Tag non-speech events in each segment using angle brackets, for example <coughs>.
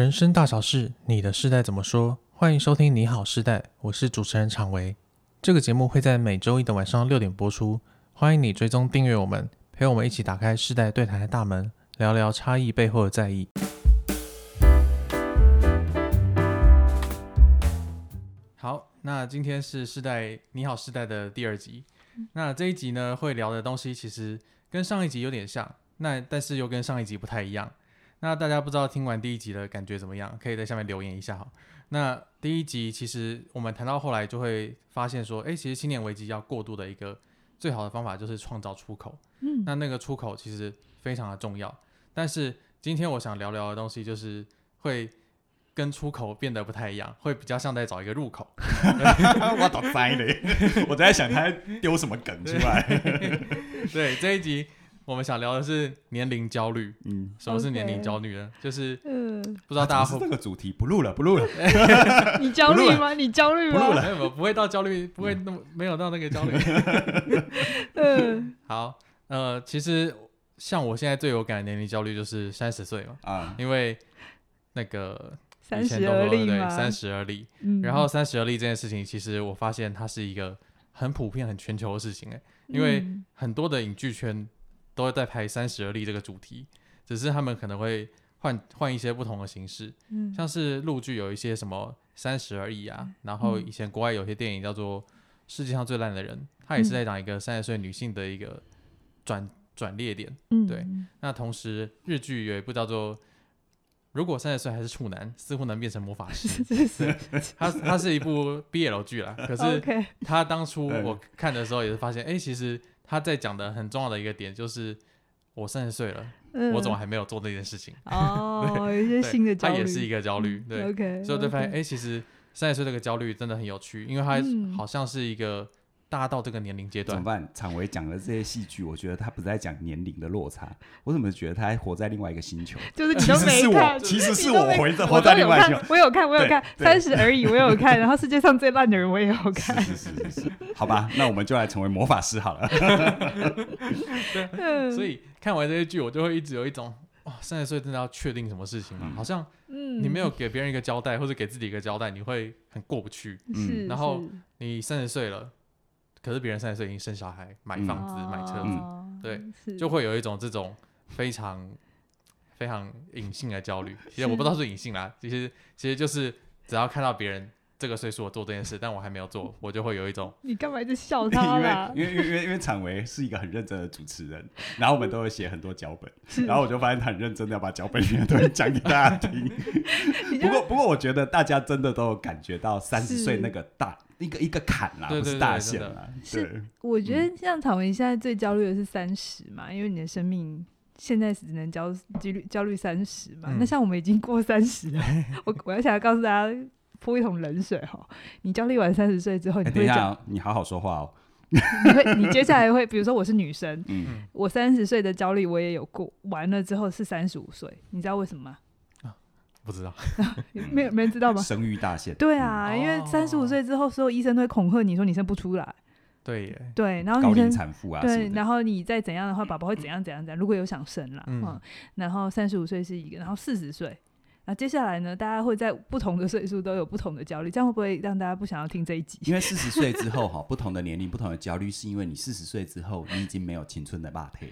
人生大小事，你的世代怎么说？欢迎收听《你好世代》，我是主持人常维。这个节目会在每周一的晚上六点播出。欢迎你追踪订阅我们，陪我们一起打开世代对谈的大门，聊聊差异背后的在意。好，那今天是世代《你好世代》的第二集。那这一集呢，会聊的东西其实跟上一集有点像，那但是又跟上一集不太一样。那大家不知道听完第一集的感觉怎么样？可以在下面留言一下哈。那第一集其实我们谈到后来就会发现说，哎，其实青年危机要过渡的一个最好的方法就是创造出口。嗯，那那个出口其实非常的重要。但是今天我想聊聊的东西就是会跟出口变得不太一样，会比较像在找一个入口。<laughs> 我倒栽嘞！<laughs> 我在想他丢什么梗出来。<laughs> 对，这一集。我们想聊的是年龄焦虑。嗯，什么是年龄焦虑呢就是，嗯，不知道大家会不会、啊、这个主题不录了，不录了。你焦虑吗？你焦虑吗？不录了，没有，不会到焦虑，不会那么、嗯、没有到那个焦虑。<laughs> 嗯，好，呃，其实像我现在最有感的年龄焦虑就是三十岁嘛，啊，因为那个三十而立嘛，对，三十而立。嗯，然后三十而立这件事情，其实我发现它是一个很普遍、很全球的事情，哎，因为很多的影剧圈。都会在拍三十而立这个主题，只是他们可能会换换一些不同的形式，嗯，像是陆剧有一些什么三十而已啊，然后以前国外有些电影叫做《世界上最烂的人》，他也是在讲一个三十岁女性的一个转转捩点，嗯，对。那同时日剧有一部叫做《如果三十岁还是处男，似乎能变成魔法师 <laughs>》，它它是一部 BL 剧啦，可是 <laughs> 他当初我看的时候也是发现，哎，其实。他在讲的很重要的一个点就是，我三十岁了，嗯，我怎么还没有做这件事情？哦，有一些新的焦虑，他也是一个焦虑，对。所以我就发现，哎、其实三十岁这个焦虑真的很有趣，因为他好像是一个。大家到这个年龄阶段怎么办？常维讲的这些戏剧，我觉得他不是在讲年龄的落差，<laughs> 我怎么觉得他还活在另外一个星球？就是其实是我，其实是我活在活在另外一个星球。我有看，我有看，三十而已，我有看。然后世界上最烂的人，我也有看。是是是是是，好吧，那我们就来成为魔法师好了。<laughs> 对，所以看完这些剧，我就会一直有一种哇，三十岁真的要确定什么事情吗？嗯、好像你没有给别人一个交代，或者给自己一个交代，你会很过不去。嗯，然后你三十岁了。可是别人三十岁已经生小孩、买房子、嗯、买车子，嗯、对，就会有一种这种非常非常隐性的焦虑。<laughs> 其实我不知道是隐性啦，其实其实就是只要看到别人这个岁数我做这件事，但我还没有做，我就会有一种 <laughs> 你干嘛一直笑他啦？因为 <laughs> 因为因为因为常维是一个很认真的主持人，然后我们都会写很多脚本，然后我就发现他很认真的要把脚本里面东西讲给大家听。不过不过我觉得大家真的都有感觉到三十岁那个大。一个一个坎啦，不是大限啦。是，我觉得像草莓现在最焦虑的是三十嘛、嗯，因为你的生命现在只能焦虑焦虑三十嘛、嗯。那像我们已经过三十了，<laughs> 我我要想要告诉大家泼一桶冷水哈。你焦虑完三十岁之后，你会讲、欸，你好好说话哦。<laughs> 你会，你接下来会，比如说我是女生，嗯、<laughs> 我三十岁的焦虑我也有过，完了之后是三十五岁，你知道为什么吗？不知道，<laughs> 没有没人知道吗？生育大限。对啊，嗯、因为三十五岁之后，所有医生都会恐吓你说你生不出来。对耶，对，然后女生高龄产妇啊，对，然后你再怎样的话，宝宝会怎样怎样怎样。如果有想生了，嗯，嗯然后三十五岁是一个，然后四十岁。那接下来呢？大家会在不同的岁数都有不同的焦虑，这样会不会让大家不想要听这一集？因为四十岁之后哈，<laughs> 不同的年龄、不同的焦虑，是因为你四十岁之后，你已经没有青春的霸体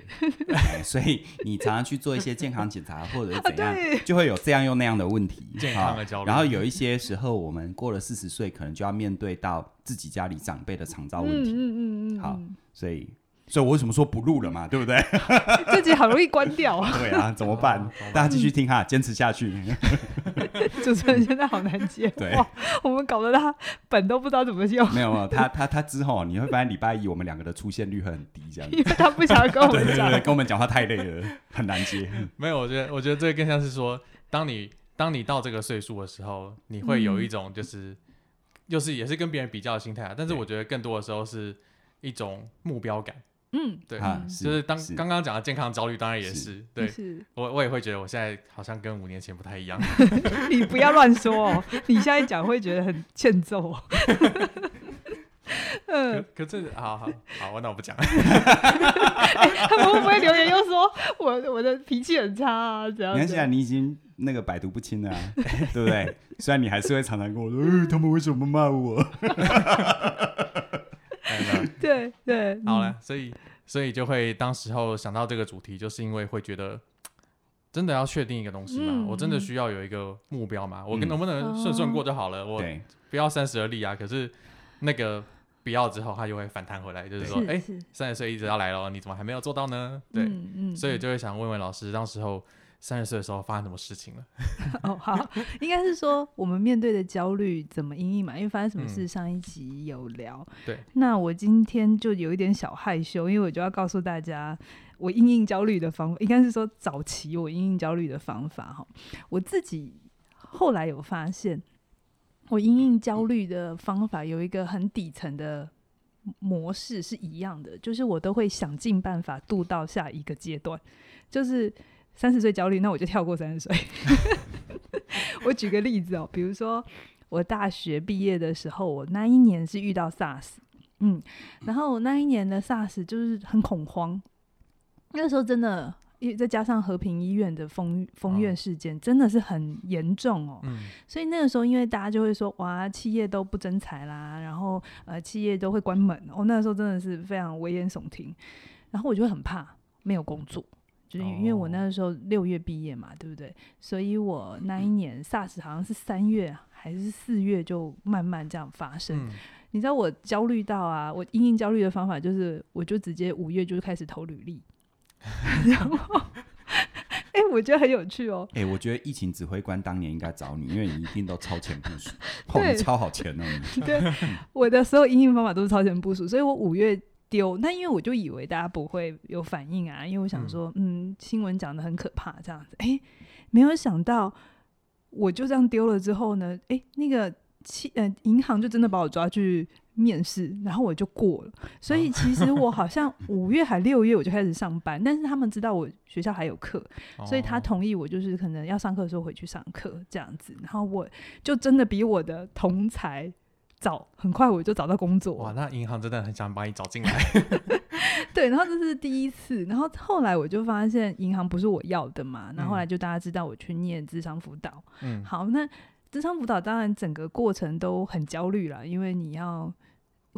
了，所以你常常去做一些健康检查或者是怎样，啊、就会有这样又那样的问题。健康的焦虑。然后有一些时候，我们过了四十岁，可能就要面对到自己家里长辈的长照问题。嗯嗯嗯嗯。好，所以。所以我为什么说不录了嘛？对不对？<laughs> <laughs> 自己好容易关掉啊。对啊，怎么办？大家继续听哈，坚持下去。<laughs> 主持人现在好难接。对，我们搞得他本都不知道怎么用。没有没有，他他他之后你会发现礼拜一我们两个的出现率会很低，这样子。因为他不想跟我们讲，对对对，跟我们讲话太累了，很难接。没有，我觉得我觉得这个更像是说，当你当你到这个岁数的时候，你会有一种就是，又是也是跟别人比较的心态啊。但是我觉得更多的时候是一种目标感。嗯，对，啊、就是当刚刚讲的健康焦虑，当然也是，是对，是我我也会觉得我现在好像跟五年前不太一样。<laughs> 你不要乱说哦，你现在讲会觉得很欠揍。哦 <laughs> 嗯，可可是，好好好，那我不讲了。他们会不会留言又说我我的脾气很差啊？这样？你看现在，你已经那个百毒不侵了，啊 <laughs> 对不对？虽然你还是会常常跟我说，呃，他们为什么骂我？对对，<laughs> 好了，所以所以就会当时候想到这个主题，就是因为会觉得。真的要确定一个东西吗？嗯、我真的需要有一个目标吗？嗯、我能不能顺顺过就好了？嗯、我不要三十而立啊！可是那个不要之后，它就会反弹回来，就是说，哎，三十岁一直要来了，你怎么还没有做到呢？对，嗯嗯、所以就会想问问老师，当时候三十岁的时候发生什么事情了？<laughs> 哦，好，应该是说我们面对的焦虑怎么应应嘛？因为发生什么事，上一集有聊。嗯、对，那我今天就有一点小害羞，因为我就要告诉大家。我应应焦虑的方法，应该是说早期我应应焦虑的方法哈。我自己后来有发现，我应应焦虑的方法有一个很底层的模式是一样的，就是我都会想尽办法度到下一个阶段。就是三十岁焦虑，那我就跳过三十岁。<laughs> 我举个例子哦，比如说我大学毕业的时候，我那一年是遇到 SARS，嗯，然后我那一年的 SARS 就是很恐慌。那个时候真的，因为再加上和平医院的封封院事件，真的是很严重哦。嗯、所以那个时候，因为大家就会说，哇，企业都不增财啦，然后呃，企业都会关门。哦，那个时候真的是非常危言耸听。然后我就会很怕没有工作，就是因为我那个时候六月毕业嘛，对不对？所以我那一年 SARS 好像是三月还是四月就慢慢这样发生。嗯、你知道我焦虑到啊，我因应焦虑的方法就是，我就直接五月就开始投履历。<laughs> 然后，哎、欸，我觉得很有趣哦。哎、欸，我觉得疫情指挥官当年应该找你，因为你一定都超前部署，<laughs> 后面超好前哦。对，我的所有应应方法都是超前部署，所以我五月丢，那因为我就以为大家不会有反应啊，因为我想说，嗯，嗯，新闻讲的很可怕这样子。哎、欸，没有想到，我就这样丢了之后呢，哎、欸，那个七呃银行就真的把我抓去。面试，然后我就过了。所以其实我好像 <laughs> 五月还六月我就开始上班，但是他们知道我学校还有课，所以他同意我就是可能要上课的时候回去上课这样子。然后我就真的比我的同侪早，很快我就找到工作。哇，那银行真的很想把你找进来。<laughs> 对，然后这是第一次，然后后来我就发现银行不是我要的嘛，然后后来就大家知道我去念智商辅导。嗯，好，那智商辅导当然整个过程都很焦虑了，因为你要。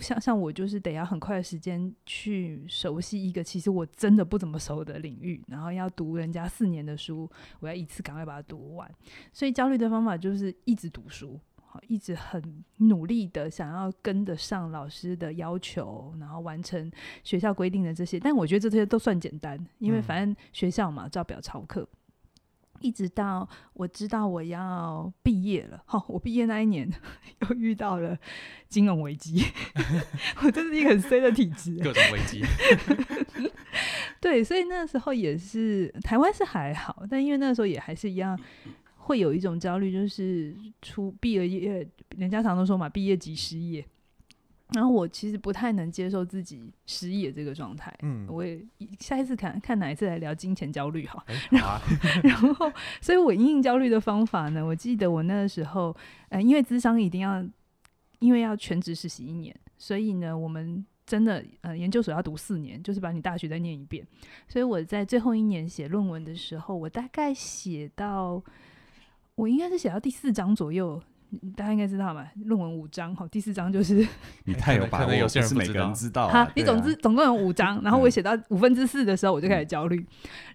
像像我就是得要很快的时间去熟悉一个其实我真的不怎么熟的领域，然后要读人家四年的书，我要一次赶快把它读完。所以焦虑的方法就是一直读书，好，一直很努力的想要跟得上老师的要求，然后完成学校规定的这些。但我觉得这些都算简单，因为反正学校嘛，照表操课。一直到我知道我要毕业了，好，我毕业那一年 <laughs> 又遇到了金融危机，<laughs> 我真是一个很衰的体质，各种危机。<laughs> 对，所以那时候也是台湾是还好，但因为那时候也还是一样，会有一种焦虑，就是出毕了业，人家常都说嘛，毕业即失业。然后我其实不太能接受自己失业这个状态，嗯，我也下一次看看哪一次来聊金钱焦虑哈，<laughs> 然后，<laughs> 然后，所以我应应焦虑的方法呢，我记得我那个时候，呃，因为智商一定要，因为要全职实习一年，所以呢，我们真的呃研究所要读四年，就是把你大学再念一遍，所以我在最后一年写论文的时候，我大概写到，我应该是写到第四章左右。大家应该知道嘛，论文五章，好，第四章就是 <laughs> 你太有把握，有些人是每个人知道。好，你总之总共有五章，然后我写到五分之四的时候，我就开始焦虑。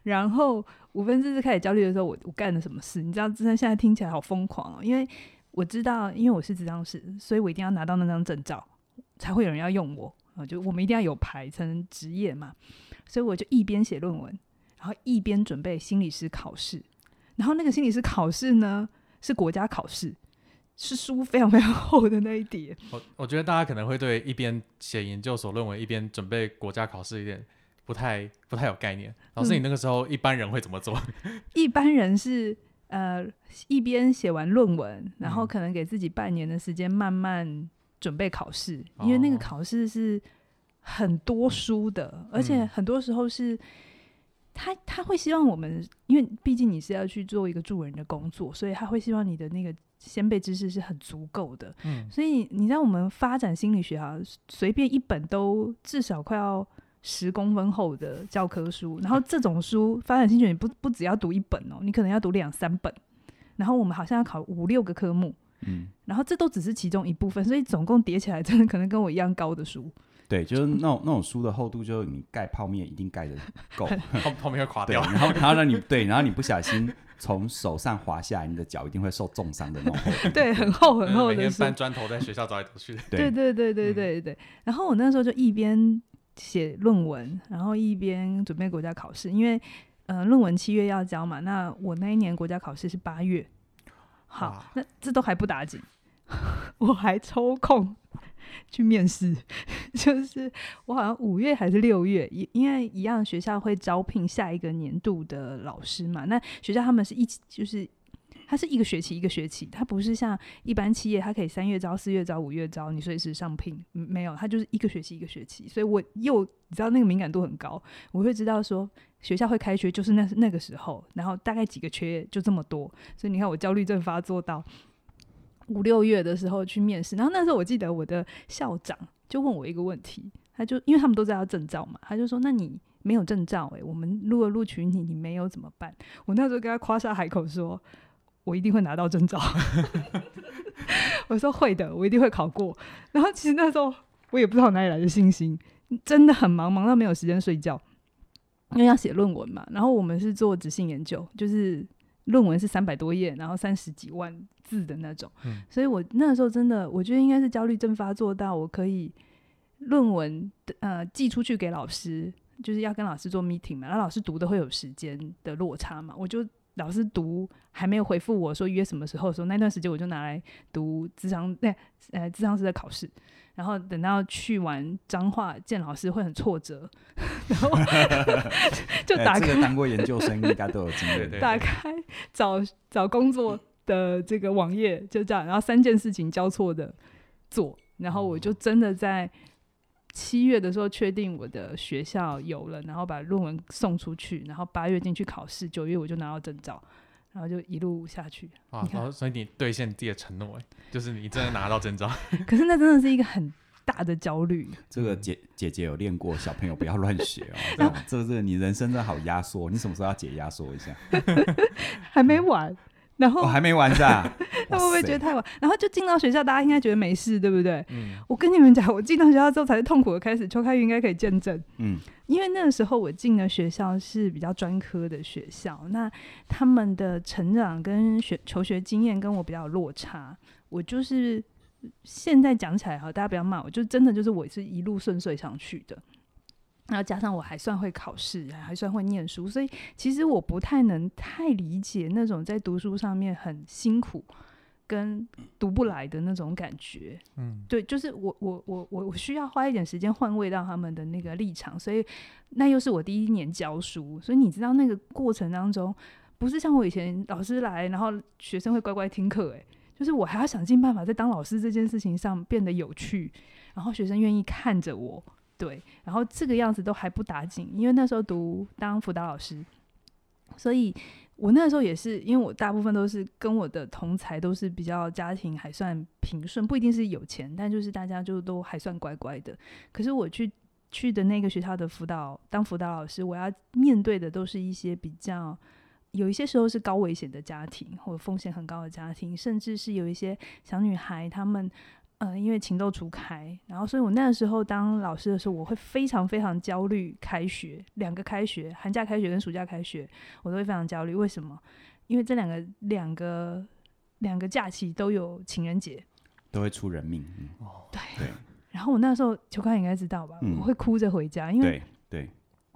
然后五分之四开始焦虑的时候，我我干了什么事？你知道，真的现在听起来好疯狂哦，因为我知道，因为我是咨商师，所以我一定要拿到那张证照，才会有人要用我啊，就我们一定要有牌才能执业嘛。所以我就一边写论文，然后一边准备心理师考试。然后那个心理师考试呢，是国家考试。是书非常非常厚的那一叠。我我觉得大家可能会对一边写研究所论文一边准备国家考试有点不太不太有概念。老师，你那个时候一般人会怎么做？嗯、<laughs> 一般人是呃一边写完论文，然后可能给自己半年的时间慢慢准备考试，嗯、因为那个考试是很多书的，而且很多时候是他他会希望我们，因为毕竟你是要去做一个助人的工作，所以他会希望你的那个先辈知识是很足够的。嗯，所以你在我们发展心理学啊，随便一本都至少快要十公分厚的教科书，然后这种书发展心理学你不不只要读一本哦，你可能要读两三本，然后我们好像要考五六个科目，嗯，然后这都只是其中一部分，所以总共叠起来真的可能跟我一样高的书。对，就是那种那种书的厚度，就是你盖泡面一定盖的够，<laughs> 泡泡面会垮掉。然后然后让你对，然后你不小心从手上滑下来，你的脚一定会受重伤的那种厚度。对，很厚很厚的书。每天搬砖头在学校走来走去。对对对对对对。然后我那时候就一边写论文，然后一边准备国家考试，因为呃论文七月要交嘛，那我那一年国家考试是八月。好，那这都还不打紧，<laughs> 我还抽空。去面试，<laughs> 就是我好像五月还是六月，因因为一样学校会招聘下一个年度的老师嘛。那学校他们是一起，就是他是一个学期一个学期，他不是像一般企业，他可以三月招、四月招、五月招，你随时上聘，没有，他就是一个学期一个学期。所以我又你知道那个敏感度很高，我会知道说学校会开学就是那那个时候，然后大概几个缺就这么多，所以你看我焦虑症发作到。五六月的时候去面试，然后那时候我记得我的校长就问我一个问题，他就因为他们都知道证照嘛，他就说：“那你没有证照，欸，诶，我们如果录取你，你没有怎么办？”我那时候跟他夸下海口说：“我一定会拿到证照。<laughs> ”我说：“会的，我一定会考过。”然后其实那时候我也不知道哪里来的信心，真的很忙，忙到没有时间睡觉，因为要写论文嘛。然后我们是做执行研究，就是。论文是三百多页，然后三十几万字的那种，嗯、所以我那时候真的，我觉得应该是焦虑症发作到我可以论文呃寄出去给老师，就是要跟老师做 meeting 嘛，然后老师读的会有时间的落差嘛，我就老师读还没有回复我说约什么时候的时候，那段时间我就拿来读智商那呃智商师的考试。然后等到去完彰化见老师会很挫折，<laughs> 然后就 <laughs> 打开、欸、这个当过研究生应该都有经验。<laughs> 打开找找工作的这个网页就这样，然后三件事情交错的做，然后我就真的在七月的时候确定我的学校有了，然后把论文送出去，然后八月进去考试，九月我就拿到证照。然后就一路下去啊，然后所以你兑现自己的承诺，哎，就是你真的拿到证照。<laughs> 可是那真的是一个很大的焦虑。这个姐姐姐有练过，小朋友不要乱学哦。<laughs> 这个这个你人生真的好压缩，你什么时候要解压缩一下？<laughs> 还没完。然后、哦、还没完是吧？<laughs> 他会不会觉得太晚？然后就进到学校，大家应该觉得没事，对不对？嗯。我跟你们讲，我进到学校之后才是痛苦的开始。邱开云应该可以见证。嗯。因为那个时候我进的学校是比较专科的学校，那他们的成长跟学求学经验跟我比较有落差。我就是现在讲起来哈，大家不要骂我，就真的就是我是一路顺遂上去的。然后加上我还算会考试，还算会念书，所以其实我不太能太理解那种在读书上面很辛苦跟读不来的那种感觉。嗯，对，就是我我我我我需要花一点时间换位到他们的那个立场，所以那又是我第一年教书，所以你知道那个过程当中，不是像我以前老师来，然后学生会乖乖听课，诶，就是我还要想尽办法在当老师这件事情上变得有趣，然后学生愿意看着我。对，然后这个样子都还不打紧，因为那时候读当辅导老师，所以我那时候也是，因为我大部分都是跟我的同才都是比较家庭还算平顺，不一定是有钱，但就是大家就都还算乖乖的。可是我去去的那个学校的辅导当辅导老师，我要面对的都是一些比较有一些时候是高危险的家庭，或风险很高的家庭，甚至是有一些小女孩她们。嗯，因为情窦初开，然后所以我那个时候当老师的时候，我会非常非常焦虑。开学两个开学，寒假开学跟暑假开学，我都会非常焦虑。为什么？因为这两个两个两个假期都有情人节，都会出人命。哦、嗯，对对。然后我那时候秋康应该知道吧？嗯、我会哭着回家，因为对对，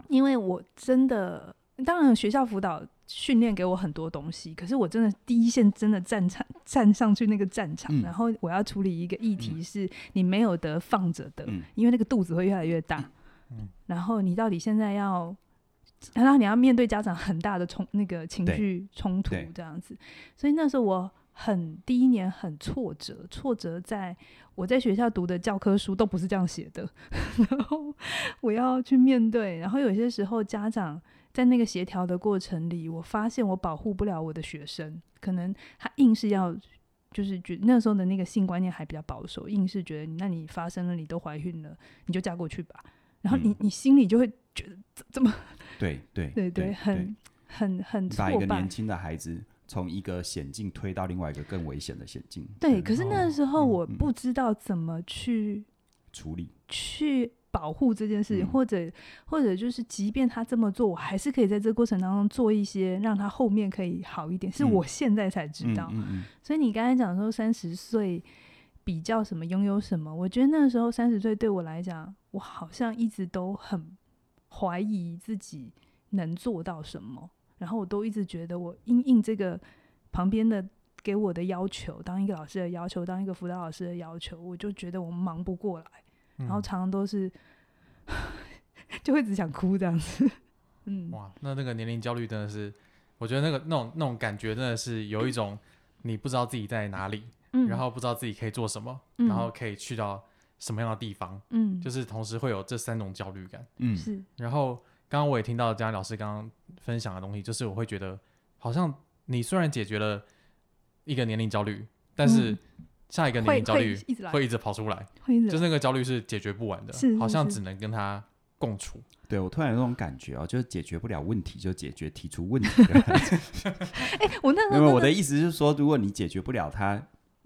因为我真的，当然学校辅导。训练给我很多东西，可是我真的第一线真的战场站上去那个战场，嗯、然后我要处理一个议题，是你没有得放着的，嗯、因为那个肚子会越来越大。嗯、然后你到底现在要，然后你要面对家长很大的冲那个情绪冲突这样子，所以那时候我很第一年很挫折，挫折在我在学校读的教科书都不是这样写的，<laughs> 然后我要去面对，然后有些时候家长。在那个协调的过程里，我发现我保护不了我的学生，可能他硬是要，就是觉那时候的那个性观念还比较保守，硬是觉得那你发生了，你都怀孕了，你就嫁过去吧。然后你、嗯、你心里就会觉得这么对对 <laughs> 对对，很很很。把一个年轻的孩子从一个险境推到另外一个更危险的险境。对，可是那时候我不知道怎么去处理，去保护这件事情，或者或者就是，即便他这么做，我还是可以在这个过程当中做一些让他后面可以好一点。是我现在才知道。所以你刚才讲说三十岁。比较什么，拥有什么？我觉得那个时候三十岁对我来讲，我好像一直都很怀疑自己能做到什么，然后我都一直觉得我应应这个旁边的给我的要求，当一个老师的要求，当一个辅导老师的要求，我就觉得我忙不过来，然后常常都是、嗯、<laughs> 就会只想哭这样子。<laughs> 嗯，哇，那那个年龄焦虑真的是，我觉得那个那种那种感觉真的是有一种你不知道自己在哪里。嗯、然后不知道自己可以做什么，嗯、然后可以去到什么样的地方，嗯，就是同时会有这三种焦虑感，嗯，是。然后刚刚我也听到佳老师刚刚分享的东西，就是我会觉得，好像你虽然解决了一个年龄焦虑，但是下一个年龄焦虑会一直跑出来，就是那个焦虑是解决不完的，好像只能跟他共处。对，我突然有那种感觉哦，就是解决不了问题，就解决提出问题的。<laughs> 哎，我那因为我的意思是说，如果你解决不了他。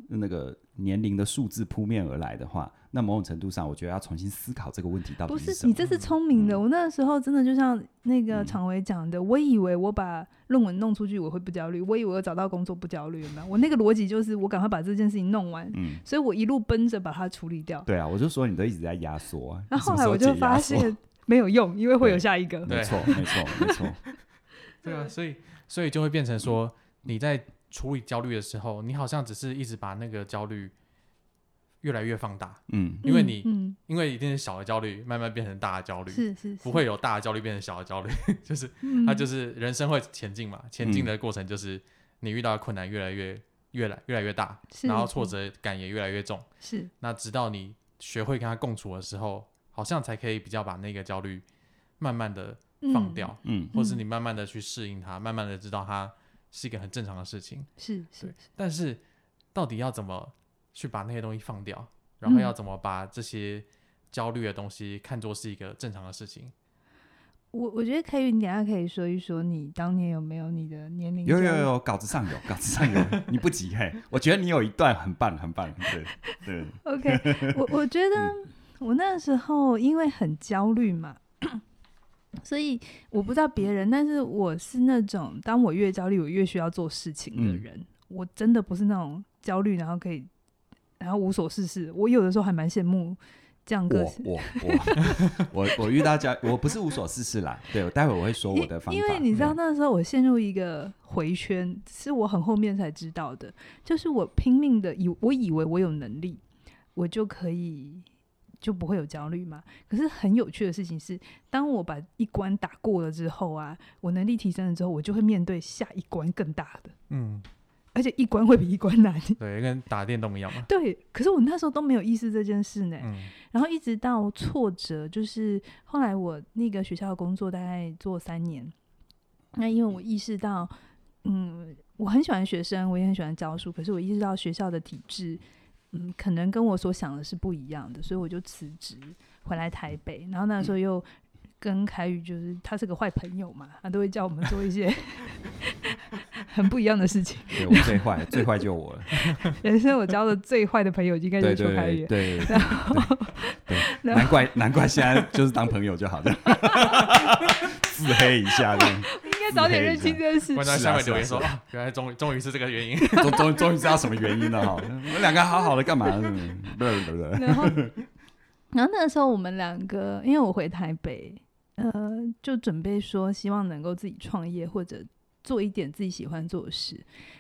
那个年龄的数字扑面而来的话，那某种程度上，我觉得要重新思考这个问题到底是什么。不是你这是聪明的。嗯、我那个时候真的就像那个常委讲的，嗯、我以为我把论文弄出去我会不焦虑，我以为我找到工作不焦虑，有没有？我那个逻辑就是我赶快把这件事情弄完，嗯，所以我一路奔着把它处理掉。对啊，我就说你都一直在压缩啊。然后后来我就发现 <laughs> 没有用，因为会有下一个。没错，没错，没错。<laughs> 对啊，所以所以就会变成说你在。处理焦虑的时候，你好像只是一直把那个焦虑越来越放大，嗯，因为你，嗯、因为一定是小的焦虑慢慢变成大的焦虑，是是是，不会有大的焦虑变成小的焦虑，<laughs> 就是、嗯、它就是人生会前进嘛，前进的过程就是你遇到的困难越来越越来越来越大，然后挫折感也越来越重，是，那直到你学会跟他共处的时候，好像才可以比较把那个焦虑慢慢的放掉，嗯，或是你慢慢的去适应它，慢慢的知道它。是一个很正常的事情，是是，是，但是到底要怎么去把那些东西放掉，然后要怎么把这些焦虑的东西看作是一个正常的事情？我我觉得可以，你等下可以说一说你当年有没有你的年龄？有有有，稿子上有，<laughs> 稿子上有，你不急嘿。我觉得你有一段很棒，很棒，<laughs> 对对。OK，我我觉得我那时候因为很焦虑嘛。<clears throat> 所以我不知道别人，但是我是那种当我越焦虑，我越需要做事情的人。嗯、我真的不是那种焦虑然后可以然后无所事事。我有的时候还蛮羡慕这样个性。我我 <laughs> 我我我遇到家，我不是无所事事啦。对，我待会我会说我的方法。因为你知道那时候我陷入一个回圈，嗯、是我很后面才知道的，就是我拼命的以我以为我有能力，我就可以。就不会有焦虑嘛？可是很有趣的事情是，当我把一关打过了之后啊，我能力提升了之后，我就会面对下一关更大的。嗯，而且一关会比一关难。对，跟打电动一样嘛。<laughs> 对，可是我那时候都没有意识这件事呢。嗯。然后一直到挫折，就是后来我那个学校的工作大概做三年，那因为我意识到，嗯，我很喜欢学生，我也很喜欢教书，可是我意识到学校的体制。嗯，可能跟我所想的是不一样的，所以我就辞职回来台北。然后那时候又跟凯宇，就是他是个坏朋友嘛，他都会叫我们做一些 <laughs> 很不一样的事情。对，我最坏，最坏就我了。<laughs> 人生我交的最坏的朋友应该就是邱凯宇。对，然后对，<laughs> 难怪难怪现在就是当朋友就好了，<laughs> 自黑一下这样。应该早点认清这件事。观众下面留言说：“原来终终于是这个原因，终终终于知道什么原因了哈。我们两个好好的干嘛？对对对。然后，然后那个时候我们两个，因为我回台北，呃，就准备说希望能够自己创业或者做一点自己喜欢做的事。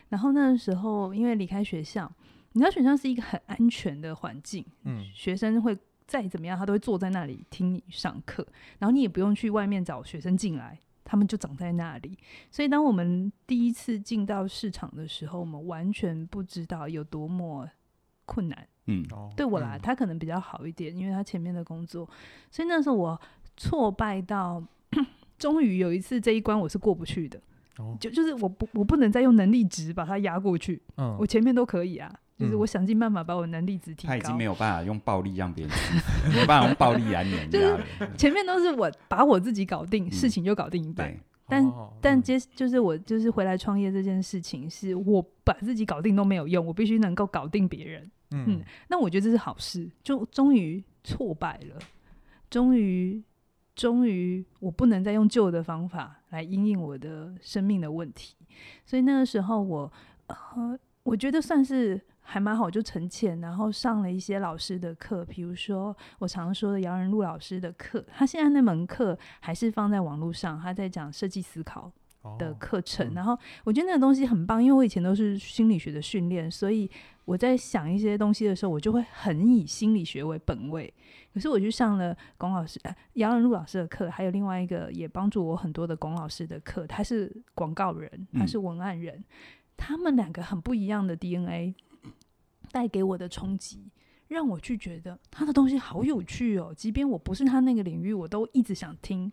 然后那个时候，因为离开学校，你知道学校是一个很安全的环境，嗯，学生会再怎么样，他都会坐在那里听你上课，然后你也不用去外面找学生进来。”他们就长在那里，所以当我们第一次进到市场的时候，我们完全不知道有多么困难。嗯，对我来，他可能比较好一点，因为他前面的工作，所以那时候我挫败到 <coughs> 终于有一次这一关我是过不去的，哦、就就是我不我不能再用能力值把它压过去，嗯，我前面都可以啊，就是我想尽办法把我能力值提高。他已经没有办法用暴力让别人，<laughs> 没有办法用暴力来碾压了。前面都是我把我自己搞定，嗯、事情就搞定一半。对但、哦、但接就是我就是回来创业这件事情，是我把自己搞定都没有用，我必须能够搞定别人。嗯，嗯，那我觉得这是好事，就终于挫败了，终于终于我不能再用旧的方法来因应我的生命的问题，所以那个时候我呃，我觉得算是。还蛮好，就沉潜，然后上了一些老师的课，比如说我常说的杨仁禄老师的课，他现在那门课还是放在网络上，他在讲设计思考的课程。然后我觉得那个东西很棒，因为我以前都是心理学的训练，所以我在想一些东西的时候，我就会很以心理学为本位。可是我去上了龚老师、呃、杨仁禄老师的课，还有另外一个也帮助我很多的龚老师的课，他是广告人，他是文案人，嗯、他们两个很不一样的 DNA。带给我的冲击，让我去觉得他的东西好有趣哦。即便我不是他那个领域，我都一直想听，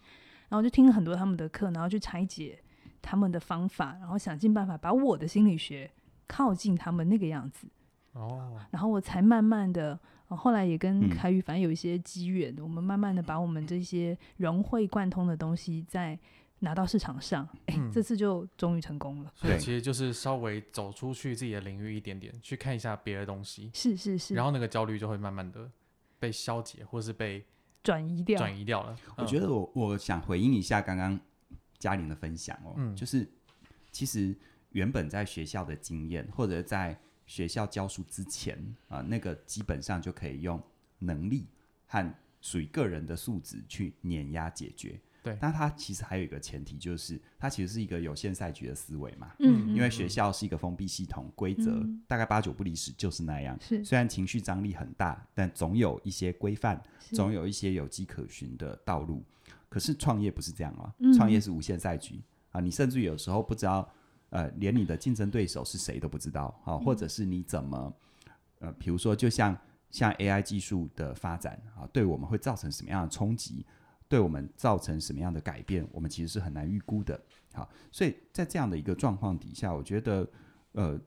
然后就听了很多他们的课，然后去拆解他们的方法，然后想尽办法把我的心理学靠近他们那个样子。哦，然后我才慢慢的，后来也跟凯宇反正有一些机缘，嗯、我们慢慢的把我们这些融会贯通的东西再。拿到市场上，哎、这次就终于成功了。所以其实就是稍微走出去自己的领域一点点，去看一下别的东西。是是是。然后那个焦虑就会慢慢的被消解，或是被转移掉。转移掉了。我觉得我我想回应一下刚刚嘉玲的分享哦，嗯、就是其实原本在学校的经验，或者在学校教书之前啊、呃，那个基本上就可以用能力和属于个人的素质去碾压解决。对，那它其实还有一个前提，就是它其实是一个有限赛局的思维嘛。嗯，因为学校是一个封闭系统，规则、嗯、大概八九不离十就是那样。是，虽然情绪张力很大，但总有一些规范，总有一些有迹可循的道路。可是创业不是这样啊，嗯、创业是无限赛局啊，你甚至有时候不知道，呃，连你的竞争对手是谁都不知道啊，或者是你怎么，呃，比如说，就像像 AI 技术的发展啊，对我们会造成什么样的冲击？对我们造成什么样的改变，我们其实是很难预估的。好，所以在这样的一个状况底下，我觉得，呃，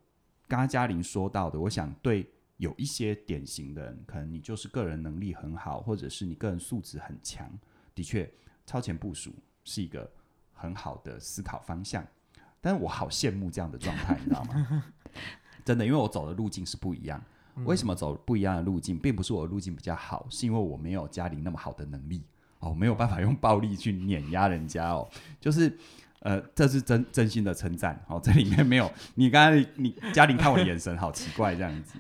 刚刚嘉玲说到的，我想对有一些典型的人，可能你就是个人能力很好，或者是你个人素质很强，的确，超前部署是一个很好的思考方向。但是我好羡慕这样的状态，你知道吗？<laughs> 真的，因为我走的路径是不一样。为什么走不一样的路径，并不是我的路径比较好，是因为我没有嘉玲那么好的能力。哦，没有办法用暴力去碾压人家哦，就是，呃，这是真真心的称赞。哦，这里面没有 <laughs> 你刚才你嘉玲看我的眼神好奇怪这样子，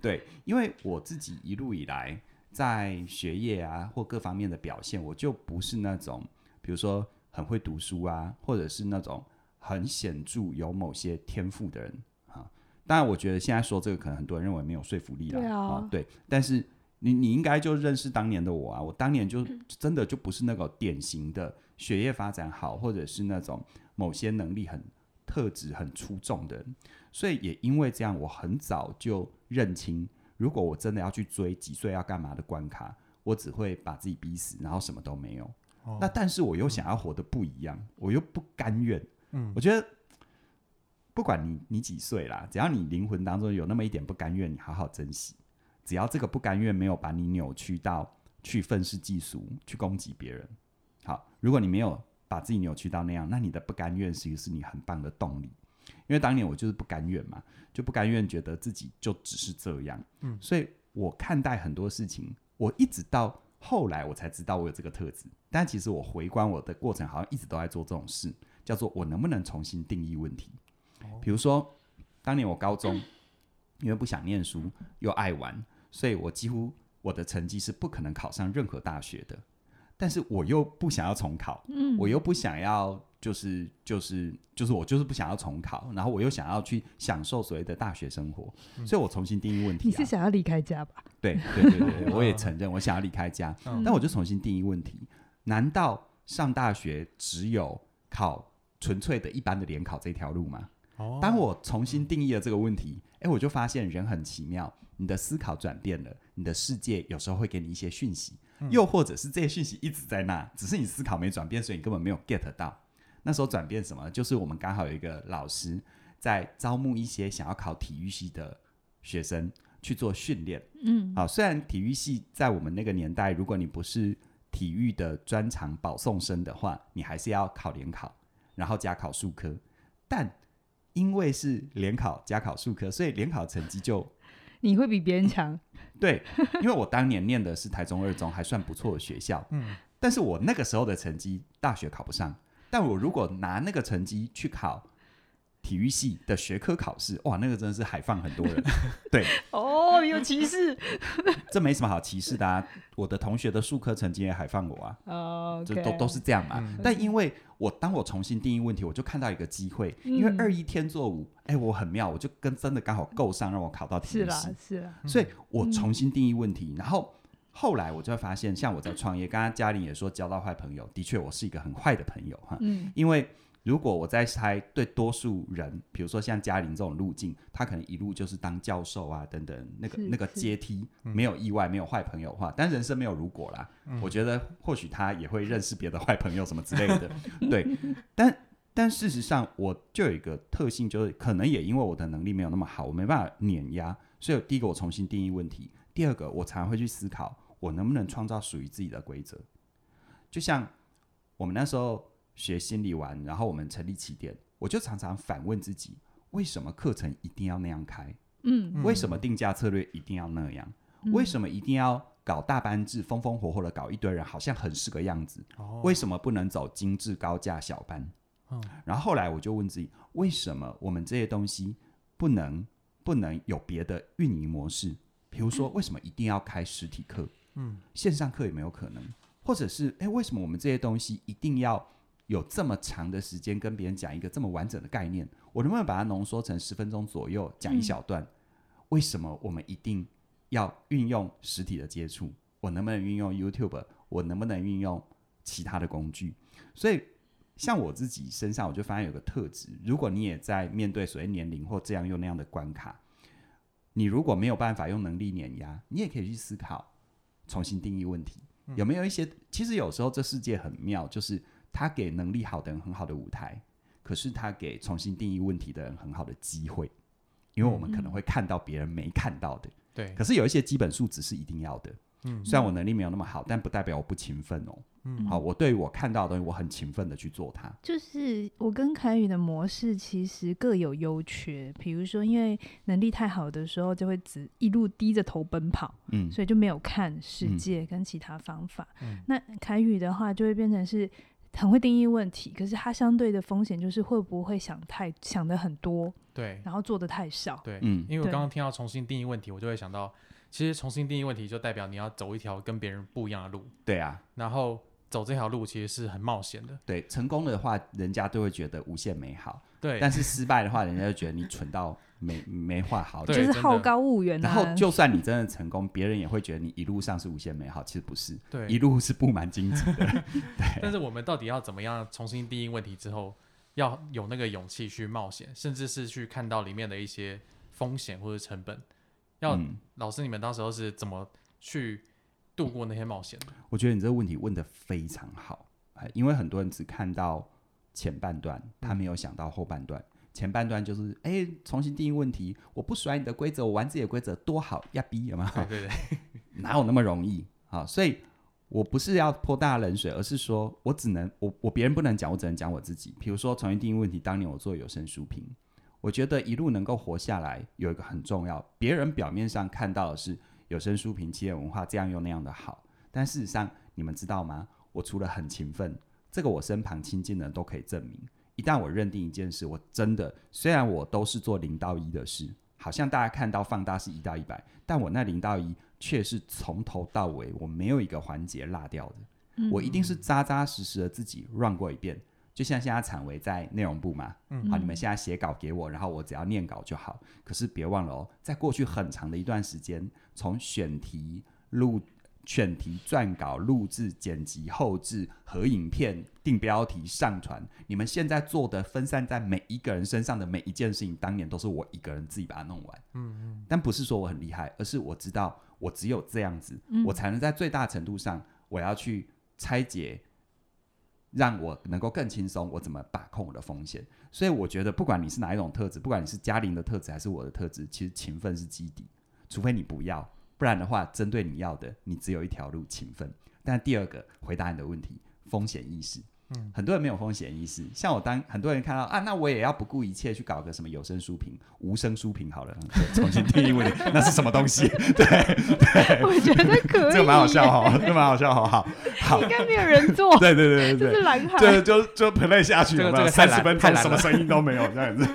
对，因为我自己一路以来在学业啊或各方面的表现，我就不是那种，比如说很会读书啊，或者是那种很显著有某些天赋的人啊。当然，我觉得现在说这个，可能很多人认为没有说服力了。对啊，啊，对，但是。你你应该就认识当年的我啊，我当年就 <clears throat> 真的就不是那个典型的学业发展好，或者是那种某些能力很特质很出众的人，所以也因为这样，我很早就认清，如果我真的要去追几岁要干嘛的关卡，我只会把自己逼死，然后什么都没有。哦、那但是我又想要活得不一样，嗯、我又不甘愿。嗯，我觉得不管你你几岁啦，只要你灵魂当中有那么一点不甘愿，你好好珍惜。只要这个不甘愿没有把你扭曲到去愤世嫉俗、去攻击别人，好，如果你没有把自己扭曲到那样，那你的不甘愿其实是你很棒的动力。因为当年我就是不甘愿嘛，就不甘愿觉得自己就只是这样，嗯，所以我看待很多事情，我一直到后来我才知道我有这个特质。但其实我回观我的过程，好像一直都在做这种事，叫做我能不能重新定义问题。比如说，当年我高中因为不想念书又爱玩。所以我几乎我的成绩是不可能考上任何大学的，但是我又不想要重考，嗯，我又不想要就是就是就是我就是不想要重考，然后我又想要去享受所谓的大学生活，嗯，所以我重新定义问题啊。你是想要离开家吧？对对对对，我也承认我想要离开家，<laughs> 嗯，但我就重新定义问题：难道上大学只有考纯粹的一般的联考这条路吗？哦，当我重新定义了这个问题，哎，我就发现人很奇妙，你的思考转变了，你的世界有时候会给你一些讯息，嗯、又或者是这些讯息一直在那，只是你思考没转变，所以你根本没有 get 到。那时候转变什么？就是我们刚好有一个老师在招募一些想要考体育系的学生去做训练。嗯，好，虽然体育系在我们那个年代，如果你不是体育的专长保送生的话，你还是要考联考，然后加考数科。但因为是联考加考数科，所以联考成绩就 <laughs> 你会比别人强。<laughs> 对，因为我当年念的是台中二中，还算不错的学校。嗯，但是我那个时候的成绩，大学考不上。但我如果拿那个成绩去考体育系的学科考试，哇，那个真的是海放很多人。<laughs> 对，哦，有歧视，<laughs> 这没什么好歧视的啊。我的同学的数科成绩也海放我啊。哦，这都都是这样嘛。嗯、但因为我当我重新定义问题，我就看到一个机会，嗯、因为二一天作五，哎，我很妙，我就跟真的刚好够上，让我考到体育系。是啦，是啦。所以我重新定义问题，嗯、然后。后来我就会发现，像我在创业，刚刚嘉玲也说交到坏朋友，的确我是一个很坏的朋友哈。嗯。因为如果我在猜，对多数人，比如说像嘉玲这种路径，他可能一路就是当教授啊等等，那个那个阶梯没有意外，没有坏朋友的话，但人生没有如果啦。嗯。我觉得或许他也会认识别的坏朋友什么之类的。<laughs> 对。但但事实上，我就有一个特性，就是可能也因为我的能力没有那么好，我没办法碾压，所以第一个我重新定义问题。第二个，我常常会去思考，我能不能创造属于自己的规则。就像我们那时候学心理完，然后我们成立起点，我就常常反问自己：为什么课程一定要那样开？嗯，为什么定价策略一定要那样？嗯，为什么一定要搞大班制，风风火火的搞一堆人，好像很是个样子？哦，为什么不能走精致高价小班？嗯，然后后来我就问自己：为什么我们这些东西不能不能有别的运营模式？比如说，为什么一定要开实体课？嗯，线上课有没有可能？或者是，诶，为什么我们这些东西一定要有这么长的时间跟别人讲一个这么完整的概念？我能不能把它浓缩成十分钟左右讲一小段？为什么我们一定要运用实体的接触？我能不能运用 YouTube？我能不能运用其他的工具？所以，像我自己身上，我就发现有个特质：如果你也在面对所谓年龄或这样又那样的关卡。你如果没有办法用能力碾压，你也可以去思考，重新定义问题。有没有一些？其实有时候这世界很妙，就是他给能力好的人很好的舞台，可是他给重新定义问题的人很好的机会，因为我们可能会看到别人没看到的。对、嗯。可是有一些基本素质是一定要的。嗯。虽然我能力没有那么好，但不代表我不勤奋哦。嗯，好，我对于我看到的东西，我很勤奋的去做它。就是我跟凯宇的模式其实各有优缺。比如说，因为能力太好的时候，就会只一路低着头奔跑，嗯，所以就没有看世界跟其他方法。嗯，那凯宇的话，就会变成是很会定义问题，可是它相对的风险就是会不会想太想的很多，对，然后做的太少，对，嗯，因为我刚刚听到重新定义问题，我就会想到，其实重新定义问题就代表你要走一条跟别人不一样的路，对啊，然后。走这条路其实是很冒险的。对，成功的话，人家都会觉得无限美好。对，但是失败的话，人家就觉得你蠢到没没画好。就是好高骛远。然后，就算你真的成功，别人也会觉得你一路上是无限美好，其实不是。对，一路是布满荆棘的。<laughs> 对。但是我们到底要怎么样重新定义问题之后，要有那个勇气去冒险，甚至是去看到里面的一些风险或者成本？要、嗯、老师，你们当时候是怎么去？度过那些冒险的，我觉得你这个问题问的非常好，因为很多人只看到前半段，他没有想到后半段。嗯、前半段就是哎，重新定义问题，我不甩你的规则，我玩自己的规则多好呀逼，有没有？对对对，<laughs> 哪有那么容易啊？所以我不是要泼大冷水，而是说我只能我我别人不能讲，我只能讲我自己。比如说重新定义问题，当年我做有声书评，我觉得一路能够活下来，有一个很重要，别人表面上看到的是。有声书评、企业文化这样又那样的好，但事实上，你们知道吗？我除了很勤奋，这个我身旁亲近的人都可以证明。一旦我认定一件事，我真的虽然我都是做零到一的事，好像大家看到放大是一到一百，但我那零到一却是从头到尾我没有一个环节落掉的。嗯、我一定是扎扎实实的自己 run 过一遍。就像现在产维在内容部嘛，嗯，好，你们现在写稿给我，然后我只要念稿就好。可是别忘了哦，在过去很长的一段时间，从选题、录选题、撰稿、录制、剪辑、后置、合影片、定标题、上传，你们现在做的分散在每一个人身上的每一件事情，当年都是我一个人自己把它弄完。嗯嗯。但不是说我很厉害，而是我知道我只有这样子，嗯、我才能在最大程度上，我要去拆解，让我能够更轻松，我怎么把控我的风险。所以我觉得，不管你是哪一种特质，不管你是嘉玲的特质还是我的特质，其实勤奋是基底，除非你不要。不然的话，针对你要的，你只有一条路，勤奋。但第二个，回答你的问题，风险意识。嗯，很多人没有风险意识。像我当很多人看到啊，那我也要不顾一切去搞个什么有声书评、无声书评好了，<laughs> 重新定义问题，<laughs> 那是什么东西？<laughs> 对对，我觉得可以，这个蛮好笑哈，这个蛮好笑哈，好，好，应该没有人做。对对对对对，这是蓝海，就就就 play 下去，这个三十分钟什么声音都没有这样子。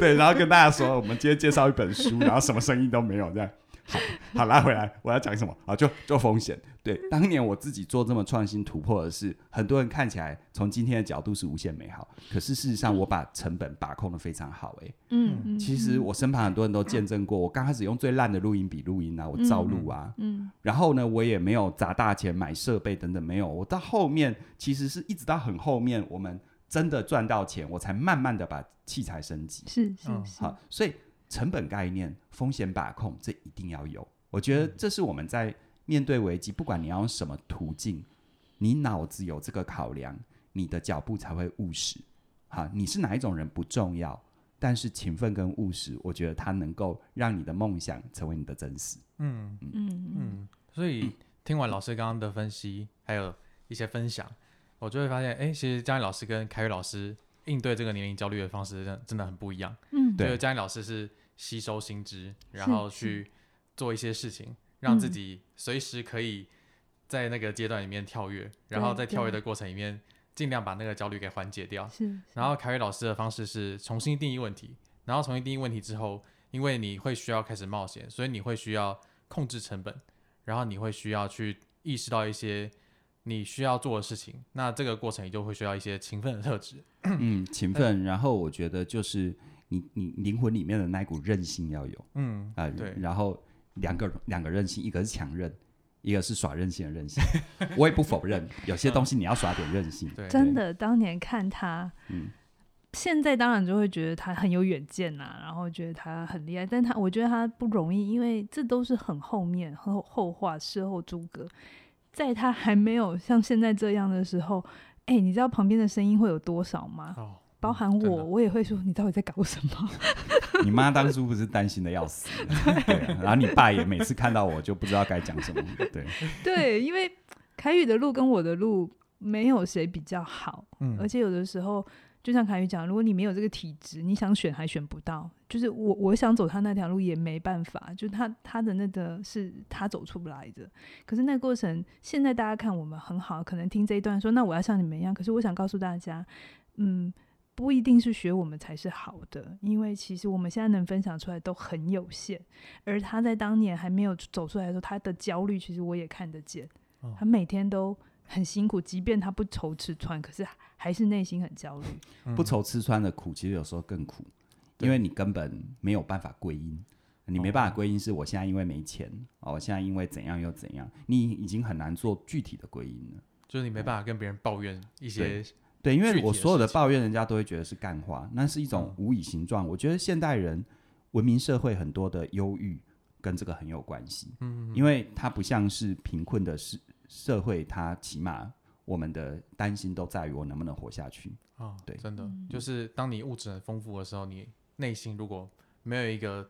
对，然后跟大家说，我们今天介绍一本书，然后什么声音都没有这样。好，好，拉回来，我要讲什么？好，就就风险。对，当年我自己做这么创新突破的事，很多人看起来从今天的角度是无限美好，可是事实上我把成本把控的非常好。哎，嗯，其实我身旁很多人都见证过，我刚开始用最烂的录音笔录音啊，我照录啊，嗯，然后呢，我也没有砸大钱买设备等等，没有。我到后面其实是一直到很后面，我们真的赚到钱，我才慢慢的把器材升级。是是是，好，所以。成本概念、风险把控，这一定要有。我觉得这是我们在面对危机，不管你要用什么途径，你脑子有这个考量，你的脚步才会务实。哈，你是哪一种人不重要，但是勤奋跟务实，我觉得它能够让你的梦想成为你的真实。嗯嗯嗯嗯。所以听完老师刚刚的分析，还有一些分享，我就会发现，哎，其实嘉义老师跟凯宇老师应对这个年龄焦虑的方式，真真的很不一样。嗯，对，嘉义老师是。吸收新知，然后去做一些事情，让自己随时可以在那个阶段里面跳跃，嗯、然后在跳跃的过程里面尽量把那个焦虑给缓解掉。然后凯瑞老师的方式是重新定义问题，然后重新定义问题之后，因为你会需要开始冒险，所以你会需要控制成本，然后你会需要去意识到一些你需要做的事情。那这个过程也就会需要一些勤奋的特质。嗯，勤奋。然后我觉得就是。你你灵魂里面的那股韧性要有，嗯啊、呃、对，然后两个两个韧性，一个是强韧，一个是耍任性的韧性。我也不否认，有些东西你要耍点韧性。对，真的，当年看他，嗯，现在当然就会觉得他很有远见呐、啊，然后觉得他很厉害，但他我觉得他不容易，因为这都是很后面后后话，事后诸葛，在他还没有像现在这样的时候，哎，你知道旁边的声音会有多少吗？哦包含我，嗯、我也会说你到底在搞什么？<laughs> 你妈当初不是担心的要死，<laughs> 对、啊，然后你爸也每次看到我就不知道该讲什么，对。<laughs> 对，因为凯宇的路跟我的路没有谁比较好，嗯，而且有的时候就像凯宇讲，如果你没有这个体质，你想选还选不到，就是我我想走他那条路也没办法，就他他的那个是他走出不来的。可是那个过程，现在大家看我们很好，可能听这一段说，那我要像你们一样，可是我想告诉大家，嗯。不一定是学我们才是好的，因为其实我们现在能分享出来都很有限。而他在当年还没有走出来的时候，他的焦虑其实我也看得见。哦、他每天都很辛苦，即便他不愁吃穿，可是还是内心很焦虑。嗯、不愁吃穿的苦，其实有时候更苦，因为你根本没有办法归因，你没办法归因，是我现在因为没钱，哦，我现在因为怎样又怎样，你已经很难做具体的归因了。就是你没办法跟别人抱怨一些。对，因为我所有的抱怨，人家都会觉得是干话，那是一种无以形状。嗯、我觉得现代人文明社会很多的忧郁跟这个很有关系。嗯，嗯，因为它不像是贫困的社社会，它起码我们的担心都在于我能不能活下去。哦，对，真的，就是当你物质很丰富的时候，你内心如果没有一个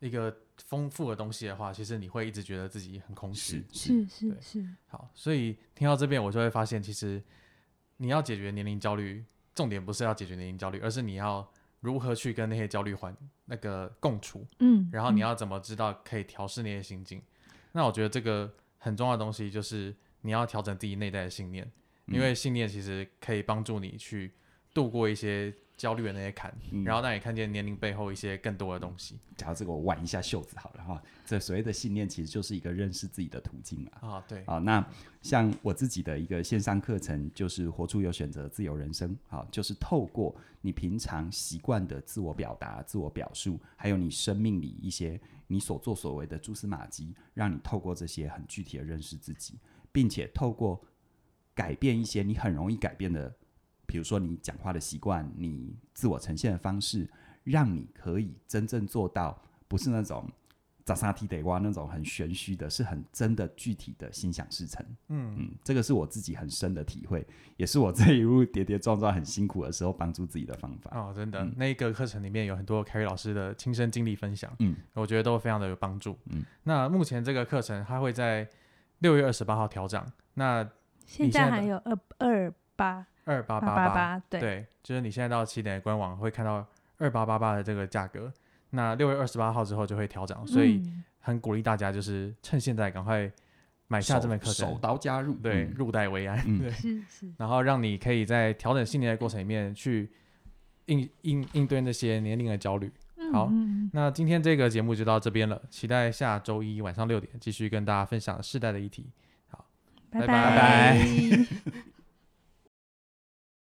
一个丰富的东西的话，其实你会一直觉得自己很空虚。是是是。好，所以听到这边，我就会发现其实。你要解决年龄焦虑，重点不是要解决年龄焦虑，而是你要如何去跟那些焦虑环那个共处，嗯，然后你要怎么知道可以调试那些心境？嗯、那我觉得这个很重要的东西就是你要调整自己内在的信念，嗯、因为信念其实可以帮助你去度过一些焦虑的那些坎，嗯、然后让你看见年龄背后一些更多的东西。讲到这个，我挽一下袖子好了哈。这所谓的信念，其实就是一个认识自己的途径嘛。啊，对。啊，那像我自己的一个线上课程，就是活出有选择自由人生。啊，就是透过你平常习惯的自我表达、自我表述，还有你生命里一些你所作所为的蛛丝马迹，让你透过这些很具体的认识自己，并且透过改变一些你很容易改变的。比如说你讲话的习惯，你自我呈现的方式，让你可以真正做到，不是那种扎沙提得哇那种很玄虚的，是很真的具体的心想事成。嗯嗯，这个是我自己很深的体会，也是我这一路跌跌撞撞很辛苦的时候帮助自己的方法。哦，真的，嗯、那一个课程里面有很多凯瑞老师的亲身经历分享，嗯，我觉得都非常的有帮助。嗯，那目前这个课程它会在六月二十八号调整，那现在还有二二八。二八八八，对，就是你现在到起点的官网会看到二八八八的这个价格，那六月二十八号之后就会调整，所以很鼓励大家就是趁现在赶快买下这门课程，手刀加入，对，入袋为安，对，是是，然后让你可以在调整信念的过程里面去应应应对那些年龄的焦虑。好，那今天这个节目就到这边了，期待下周一晚上六点继续跟大家分享世代的议题。好，拜拜。<laughs>